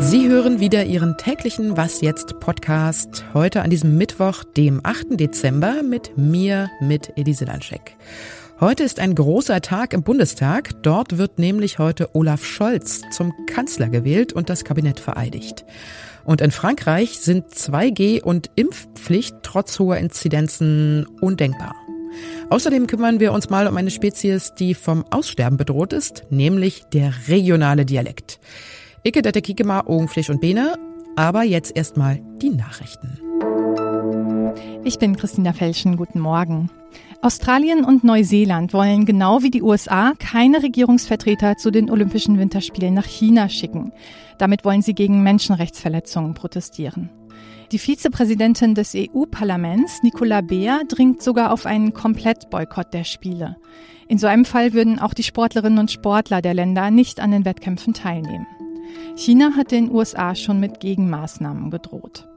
Sie hören wieder Ihren täglichen Was jetzt Podcast heute an diesem Mittwoch, dem 8. Dezember mit mir, mit Elise Lanschek. Heute ist ein großer Tag im Bundestag. Dort wird nämlich heute Olaf Scholz zum Kanzler gewählt und das Kabinett vereidigt. Und in Frankreich sind 2G und Impfpflicht trotz hoher Inzidenzen undenkbar. Außerdem kümmern wir uns mal um eine Spezies, die vom Aussterben bedroht ist, nämlich der regionale Dialekt. Icke dette Kikema, Augenfleisch und Bene. Aber jetzt erstmal die Nachrichten. Ich bin Christina Felschen. Guten Morgen. Australien und Neuseeland wollen genau wie die USA keine Regierungsvertreter zu den Olympischen Winterspielen nach China schicken. Damit wollen sie gegen Menschenrechtsverletzungen protestieren. Die Vizepräsidentin des EU-Parlaments, Nicola Beer, dringt sogar auf einen Komplettboykott der Spiele. In so einem Fall würden auch die Sportlerinnen und Sportler der Länder nicht an den Wettkämpfen teilnehmen. China hat den USA schon mit Gegenmaßnahmen gedroht.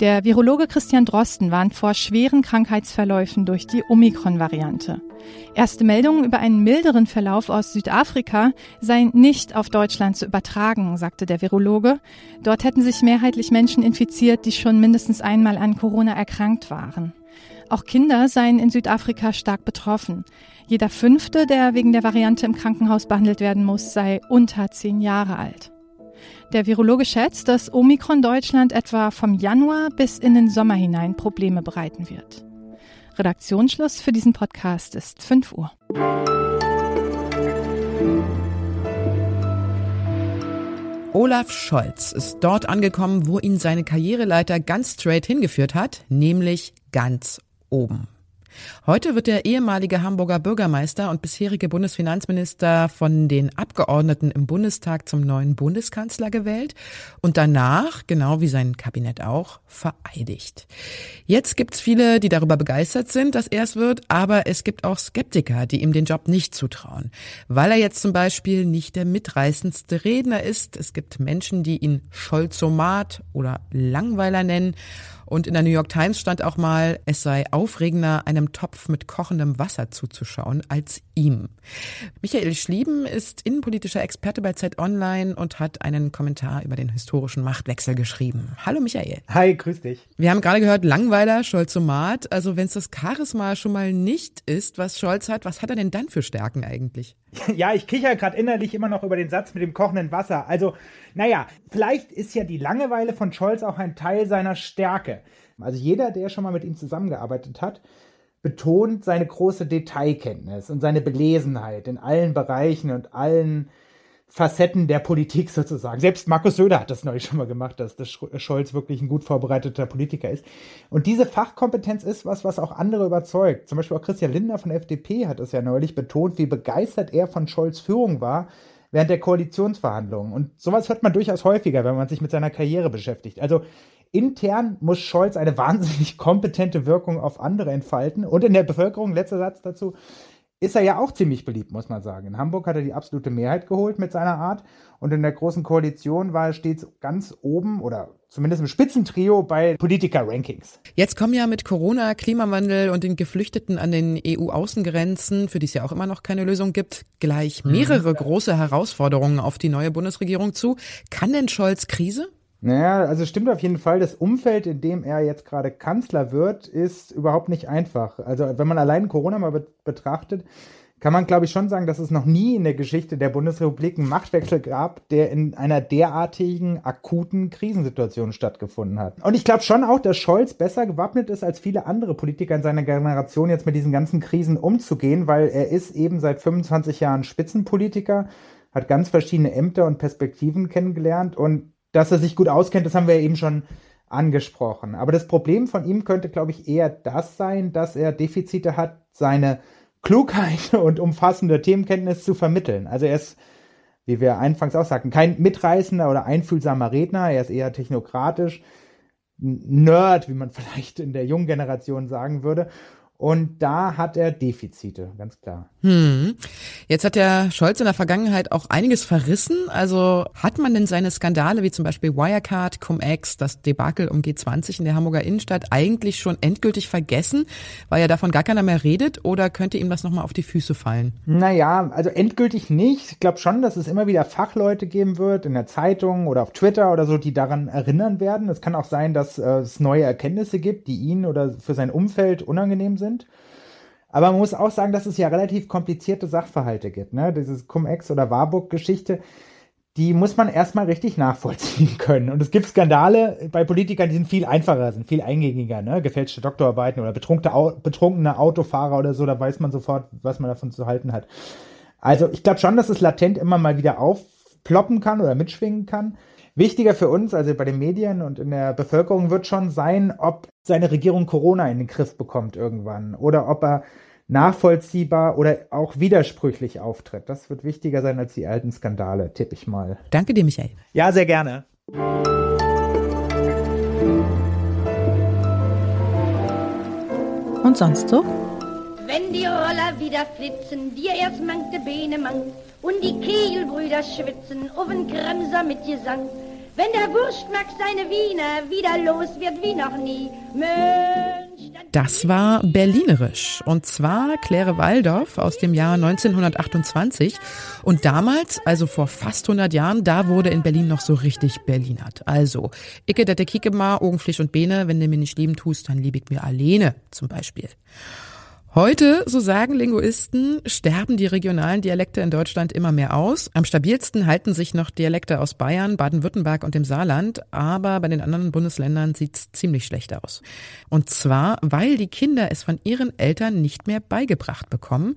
Der Virologe Christian Drosten warnt vor schweren Krankheitsverläufen durch die Omikron-Variante. Erste Meldungen über einen milderen Verlauf aus Südafrika seien nicht auf Deutschland zu übertragen, sagte der Virologe. Dort hätten sich mehrheitlich Menschen infiziert, die schon mindestens einmal an Corona erkrankt waren. Auch Kinder seien in Südafrika stark betroffen. Jeder Fünfte, der wegen der Variante im Krankenhaus behandelt werden muss, sei unter zehn Jahre alt. Der Virologe schätzt, dass Omikron Deutschland etwa vom Januar bis in den Sommer hinein Probleme bereiten wird. Redaktionsschluss für diesen Podcast ist 5 Uhr. Olaf Scholz ist dort angekommen, wo ihn seine Karriereleiter ganz straight hingeführt hat, nämlich ganz oben. Heute wird der ehemalige Hamburger Bürgermeister und bisherige Bundesfinanzminister von den Abgeordneten im Bundestag zum neuen Bundeskanzler gewählt und danach, genau wie sein Kabinett auch, vereidigt. Jetzt gibt's viele, die darüber begeistert sind, dass er es wird, aber es gibt auch Skeptiker, die ihm den Job nicht zutrauen, weil er jetzt zum Beispiel nicht der mitreißendste Redner ist. Es gibt Menschen, die ihn Scholzomat oder Langweiler nennen und in der New York Times stand auch mal, es sei aufregender, einem Topf mit kochendem Wasser zuzuschauen, als ihm. Michael Schlieben ist innenpolitischer Experte bei Zeit Online und hat einen Kommentar über den historischen Machtwechsel geschrieben. Hallo Michael. Hi, grüß dich. Wir haben gerade gehört, Langweiler, Scholzomat. Also wenn es das Charisma schon mal nicht ist, was Scholz hat, was hat er denn dann für Stärken eigentlich? Ja, ich kicher gerade innerlich immer noch über den Satz mit dem kochenden Wasser. Also, naja, vielleicht ist ja die Langeweile von Scholz auch ein Teil seiner Stärke. Also jeder, der schon mal mit ihm zusammengearbeitet hat, betont seine große Detailkenntnis und seine Belesenheit in allen Bereichen und allen Facetten der Politik sozusagen. Selbst Markus Söder hat das neulich schon mal gemacht, dass, dass Scholz wirklich ein gut vorbereiteter Politiker ist. Und diese Fachkompetenz ist was, was auch andere überzeugt. Zum Beispiel auch Christian Lindner von der FDP hat es ja neulich betont, wie begeistert er von Scholz Führung war während der Koalitionsverhandlungen. Und sowas hört man durchaus häufiger, wenn man sich mit seiner Karriere beschäftigt. Also intern muss Scholz eine wahnsinnig kompetente Wirkung auf andere entfalten. Und in der Bevölkerung, letzter Satz dazu, ist er ja auch ziemlich beliebt, muss man sagen. In Hamburg hat er die absolute Mehrheit geholt mit seiner Art und in der Großen Koalition war er stets ganz oben oder zumindest im Spitzentrio bei Politiker-Rankings. Jetzt kommen ja mit Corona, Klimawandel und den Geflüchteten an den EU-Außengrenzen, für die es ja auch immer noch keine Lösung gibt, gleich mhm. mehrere mhm. große Herausforderungen auf die neue Bundesregierung zu. Kann denn Scholz Krise? Naja, also stimmt auf jeden Fall, das Umfeld, in dem er jetzt gerade Kanzler wird, ist überhaupt nicht einfach. Also wenn man allein Corona mal be betrachtet, kann man, glaube ich, schon sagen, dass es noch nie in der Geschichte der Bundesrepublik einen Machtwechsel gab, der in einer derartigen akuten Krisensituation stattgefunden hat. Und ich glaube schon auch, dass Scholz besser gewappnet ist als viele andere Politiker in seiner Generation, jetzt mit diesen ganzen Krisen umzugehen, weil er ist eben seit 25 Jahren Spitzenpolitiker, hat ganz verschiedene Ämter und Perspektiven kennengelernt und dass er sich gut auskennt, das haben wir eben schon angesprochen. Aber das Problem von ihm könnte, glaube ich, eher das sein, dass er Defizite hat, seine Klugheit und umfassende Themenkenntnis zu vermitteln. Also er ist, wie wir anfangs auch sagten, kein mitreißender oder einfühlsamer Redner, er ist eher technokratisch, Nerd, wie man vielleicht in der jungen Generation sagen würde. Und da hat er Defizite, ganz klar. Hm. Jetzt hat der Scholz in der Vergangenheit auch einiges verrissen. Also hat man denn seine Skandale wie zum Beispiel Wirecard, Cum-Ex, das Debakel um G20 in der Hamburger Innenstadt eigentlich schon endgültig vergessen, weil ja davon gar keiner mehr redet? Oder könnte ihm das nochmal auf die Füße fallen? Naja, also endgültig nicht. Ich glaube schon, dass es immer wieder Fachleute geben wird in der Zeitung oder auf Twitter oder so, die daran erinnern werden. Es kann auch sein, dass äh, es neue Erkenntnisse gibt, die ihn oder für sein Umfeld unangenehm sind sind. Aber man muss auch sagen, dass es ja relativ komplizierte Sachverhalte gibt. Ne? Dieses Cum-Ex- oder Warburg-Geschichte, die muss man erstmal richtig nachvollziehen können. Und es gibt Skandale bei Politikern, die sind viel einfacher, sind viel eingängiger. Ne? Gefälschte Doktorarbeiten oder betrunkene Autofahrer oder so, da weiß man sofort, was man davon zu halten hat. Also ich glaube schon, dass es latent immer mal wieder aufploppen kann oder mitschwingen kann. Wichtiger für uns, also bei den Medien und in der Bevölkerung, wird schon sein, ob seine Regierung Corona in den Griff bekommt irgendwann oder ob er nachvollziehbar oder auch widersprüchlich auftritt. Das wird wichtiger sein als die alten Skandale, tippe ich mal. Danke dir, Michael. Ja, sehr gerne. Und sonst so? Wenn die Roller wieder flitzen, dir erst mangt de Beine mangt und die Kegelbrüder schwitzen, auf den Kremser mit Gesang, wenn der Wurstmax seine Wiener wieder los wird wie noch nie. Mensch, das war Berlinerisch und zwar Claire Waldorf aus dem Jahr 1928 und damals, also vor fast 100 Jahren, da wurde in Berlin noch so richtig Berlinert. Also, Icke dette Kicke ma, Augenflisch und Bene, wenn du mir nicht lieben tust, dann lieb ich mir alleine zum Beispiel. Heute, so sagen Linguisten, sterben die regionalen Dialekte in Deutschland immer mehr aus. Am stabilsten halten sich noch Dialekte aus Bayern, Baden-Württemberg und dem Saarland, aber bei den anderen Bundesländern sieht's ziemlich schlecht aus. Und zwar, weil die Kinder es von ihren Eltern nicht mehr beigebracht bekommen,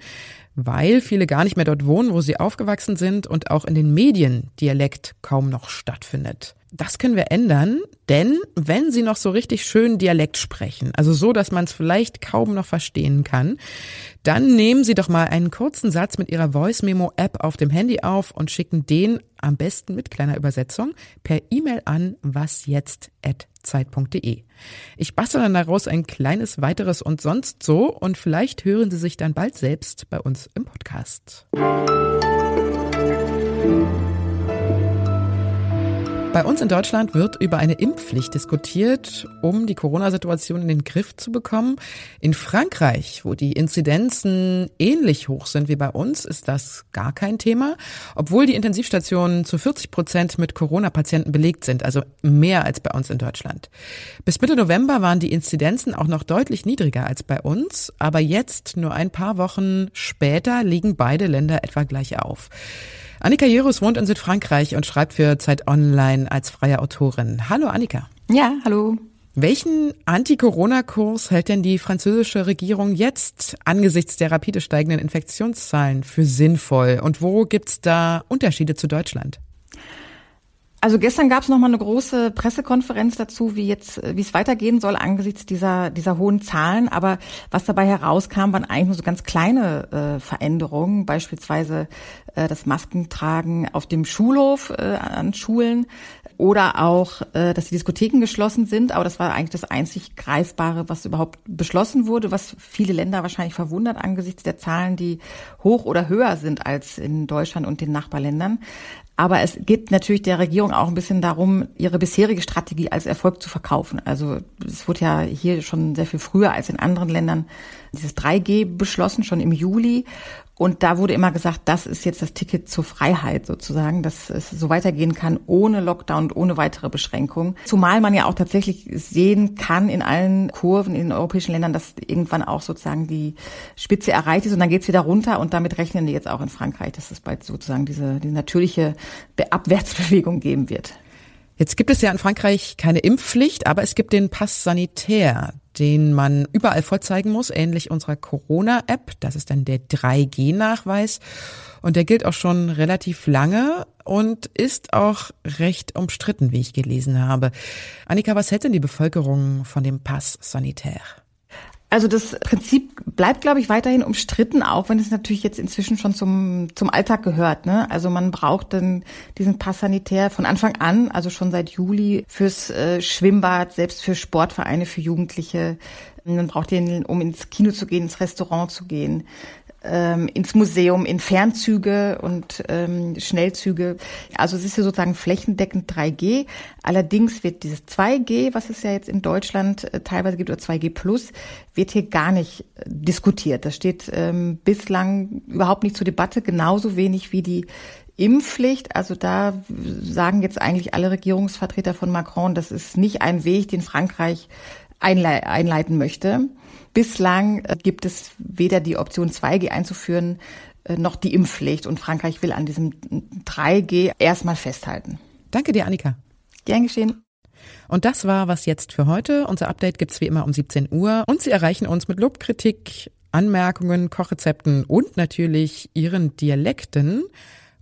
weil viele gar nicht mehr dort wohnen, wo sie aufgewachsen sind und auch in den Medien Dialekt kaum noch stattfindet. Das können wir ändern, denn wenn Sie noch so richtig schön Dialekt sprechen, also so, dass man es vielleicht kaum noch verstehen kann, dann nehmen Sie doch mal einen kurzen Satz mit Ihrer Voice Memo App auf dem Handy auf und schicken den am besten mit kleiner Übersetzung per E-Mail an wasjetzt@zeit.de. Ich bastel dann daraus ein kleines weiteres und sonst so und vielleicht hören Sie sich dann bald selbst bei uns im Podcast. Bei uns in Deutschland wird über eine Impfpflicht diskutiert, um die Corona-Situation in den Griff zu bekommen. In Frankreich, wo die Inzidenzen ähnlich hoch sind wie bei uns, ist das gar kein Thema, obwohl die Intensivstationen zu 40 Prozent mit Corona-Patienten belegt sind, also mehr als bei uns in Deutschland. Bis Mitte November waren die Inzidenzen auch noch deutlich niedriger als bei uns, aber jetzt, nur ein paar Wochen später, liegen beide Länder etwa gleich auf. Annika Jerus wohnt in Südfrankreich und schreibt für Zeit Online als freie Autorin. Hallo Annika. Ja, hallo. Welchen Anti-Corona-Kurs hält denn die französische Regierung jetzt angesichts der rapide steigenden Infektionszahlen für sinnvoll? Und wo gibt's da Unterschiede zu Deutschland? Also gestern gab es noch mal eine große Pressekonferenz dazu, wie jetzt, wie es weitergehen soll angesichts dieser dieser hohen Zahlen. Aber was dabei herauskam, waren eigentlich nur so ganz kleine äh, Veränderungen, beispielsweise äh, das Maskentragen auf dem Schulhof äh, an Schulen oder auch, äh, dass die Diskotheken geschlossen sind. Aber das war eigentlich das einzig Greifbare, was überhaupt beschlossen wurde, was viele Länder wahrscheinlich verwundert angesichts der Zahlen, die hoch oder höher sind als in Deutschland und den Nachbarländern. Aber es geht natürlich der Regierung auch ein bisschen darum, ihre bisherige Strategie als Erfolg zu verkaufen. Also es wurde ja hier schon sehr viel früher als in anderen Ländern dieses 3G beschlossen, schon im Juli. Und da wurde immer gesagt, das ist jetzt das Ticket zur Freiheit sozusagen, dass es so weitergehen kann ohne Lockdown und ohne weitere Beschränkungen. Zumal man ja auch tatsächlich sehen kann in allen Kurven in den europäischen Ländern, dass irgendwann auch sozusagen die Spitze erreicht ist und dann geht's wieder runter und damit rechnen die jetzt auch in Frankreich, dass es bald sozusagen diese, diese natürliche Abwärtsbewegung geben wird. Jetzt gibt es ja in Frankreich keine Impfpflicht, aber es gibt den Pass Sanitär den man überall vorzeigen muss, ähnlich unserer Corona-App. Das ist dann der 3G-Nachweis. Und der gilt auch schon relativ lange und ist auch recht umstritten, wie ich gelesen habe. Annika, was hält denn die Bevölkerung von dem Pass sanitär? Also das Prinzip bleibt, glaube ich, weiterhin umstritten, auch wenn es natürlich jetzt inzwischen schon zum, zum Alltag gehört. Ne? Also man braucht dann diesen Pass sanitär von Anfang an, also schon seit Juli fürs äh, Schwimmbad, selbst für Sportvereine, für Jugendliche. Man braucht den, um ins Kino zu gehen, ins Restaurant zu gehen ähm, ins Museum, in Fernzüge und ähm, Schnellzüge. Also es ist ja sozusagen flächendeckend 3G. Allerdings wird dieses 2G, was es ja jetzt in Deutschland äh, teilweise gibt, oder 2G Plus, wird hier gar nicht äh, diskutiert. Das steht ähm, bislang überhaupt nicht zur Debatte, genauso wenig wie die Impfpflicht. Also da sagen jetzt eigentlich alle Regierungsvertreter von Macron, das ist nicht ein Weg, den Frankreich einleiten möchte. Bislang äh, gibt es weder die Option 2G einzuführen, äh, noch die Impfpflicht. Und Frankreich will an diesem 3G erstmal festhalten. Danke dir, Annika. Gern geschehen. Und das war was jetzt für heute. Unser Update gibt's wie immer um 17 Uhr. Und Sie erreichen uns mit Lobkritik, Anmerkungen, Kochrezepten und natürlich Ihren Dialekten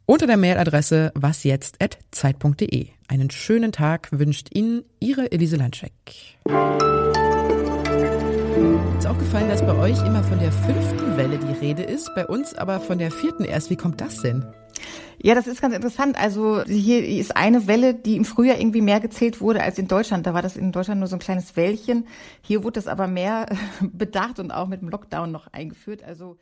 unter der Mailadresse wasjetzt.zeit.de. Einen schönen Tag wünscht Ihnen Ihre Elise Landscheck. Aufgefallen, dass bei euch immer von der fünften Welle die Rede ist, bei uns aber von der vierten erst. Wie kommt das denn? Ja, das ist ganz interessant. Also hier ist eine Welle, die im Frühjahr irgendwie mehr gezählt wurde als in Deutschland. Da war das in Deutschland nur so ein kleines Wellchen. Hier wurde das aber mehr bedacht und auch mit dem Lockdown noch eingeführt. Also